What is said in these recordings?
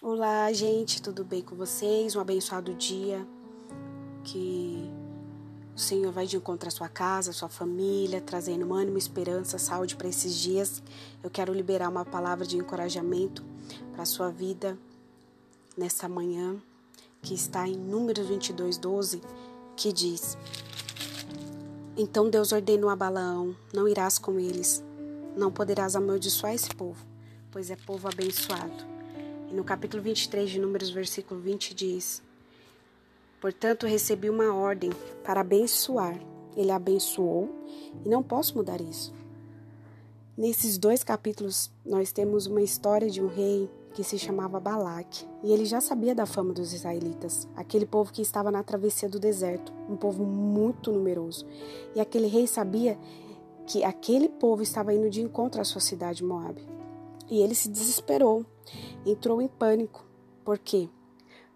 Olá, gente, tudo bem com vocês? Um abençoado dia. Que o Senhor vai de encontro à sua casa, à sua família, trazendo ânimo, esperança, saúde para esses dias. Eu quero liberar uma palavra de encorajamento para a sua vida nessa manhã, que está em Números 22, 12, que diz: Então Deus ordenou a Balaão: Não irás com eles, não poderás amaldiçoar esse povo, pois é povo abençoado. E no capítulo 23 de Números, versículo 20 diz: Portanto, recebi uma ordem para abençoar. Ele abençoou e não posso mudar isso. Nesses dois capítulos, nós temos uma história de um rei que se chamava Balaque, e ele já sabia da fama dos israelitas, aquele povo que estava na travessia do deserto, um povo muito numeroso. E aquele rei sabia que aquele povo estava indo de encontro à sua cidade Moabe. E ele se desesperou, entrou em pânico. Por quê?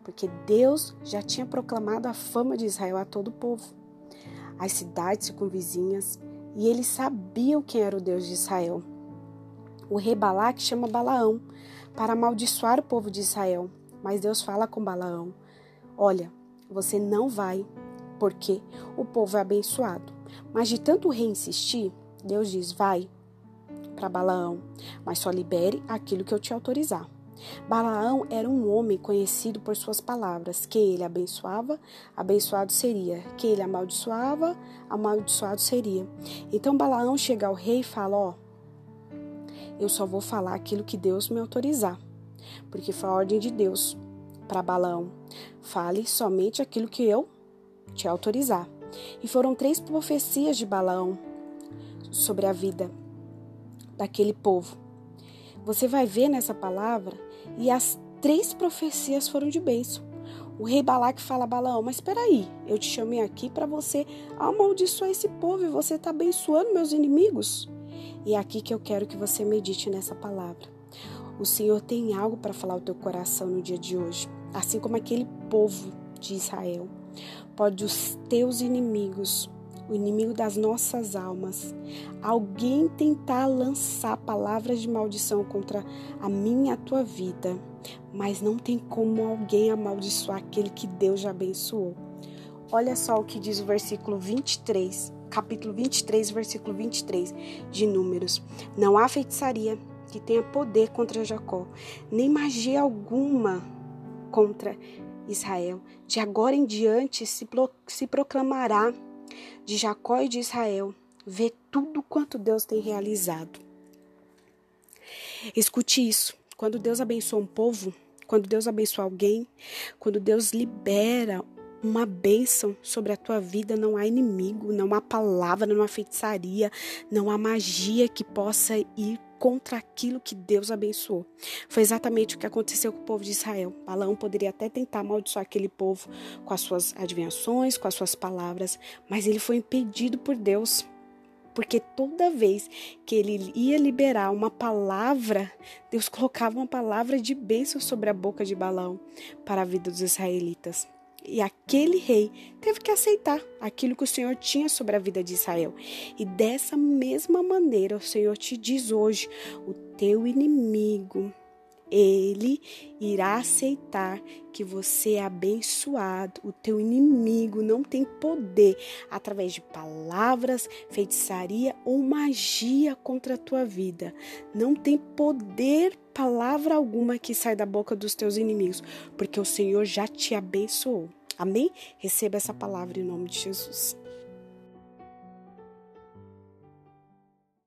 Porque Deus já tinha proclamado a fama de Israel a todo o povo, as cidades circunvizinhas, e eles sabiam quem era o Deus de Israel. O rei Balaque chama Balaão para amaldiçoar o povo de Israel, mas Deus fala com Balaão: Olha, você não vai, porque o povo é abençoado. Mas de tanto o rei insistir, Deus diz: Vai, para Balaão, mas só libere aquilo que eu te autorizar. Balaão era um homem conhecido por suas palavras. Quem ele abençoava, abençoado seria. Quem ele amaldiçoava, amaldiçoado seria. Então Balaão chega ao rei e fala: Ó, eu só vou falar aquilo que Deus me autorizar, porque foi a ordem de Deus para Balaão. Fale somente aquilo que eu te autorizar. E foram três profecias de Balaão sobre a vida daquele povo. Você vai ver nessa palavra e as três profecias foram de bênção. O rei Balaque fala a Balaão, mas espera aí, eu te chamei aqui para você amaldiçoar esse povo e você está abençoando meus inimigos. E é aqui que eu quero que você medite nessa palavra. O Senhor tem algo para falar ao teu coração no dia de hoje, assim como aquele povo de Israel. Pode os teus inimigos o inimigo das nossas almas, alguém tentar lançar palavras de maldição contra a minha a tua vida, mas não tem como alguém amaldiçoar aquele que Deus já abençoou. Olha só o que diz o versículo 23, capítulo 23, versículo 23 de Números. Não há feitiçaria que tenha poder contra Jacó, nem magia alguma contra Israel. De agora em diante se, pro, se proclamará de Jacó e de Israel, vê tudo quanto Deus tem realizado. Escute isso. Quando Deus abençoa um povo, quando Deus abençoa alguém, quando Deus libera uma bênção sobre a tua vida, não há inimigo, não há palavra, não há feitiçaria, não há magia que possa ir contra aquilo que Deus abençoou. Foi exatamente o que aconteceu com o povo de Israel. Balaão poderia até tentar amaldiçoar aquele povo com as suas adivinhações, com as suas palavras, mas ele foi impedido por Deus. Porque toda vez que ele ia liberar uma palavra, Deus colocava uma palavra de bênção sobre a boca de Balaão para a vida dos israelitas. E aquele rei teve que aceitar aquilo que o Senhor tinha sobre a vida de Israel. E dessa mesma maneira, o Senhor te diz hoje: o teu inimigo ele irá aceitar que você é abençoado. O teu inimigo não tem poder através de palavras, feitiçaria ou magia contra a tua vida. Não tem poder palavra alguma que sai da boca dos teus inimigos, porque o Senhor já te abençoou. Amém? Receba essa palavra em nome de Jesus.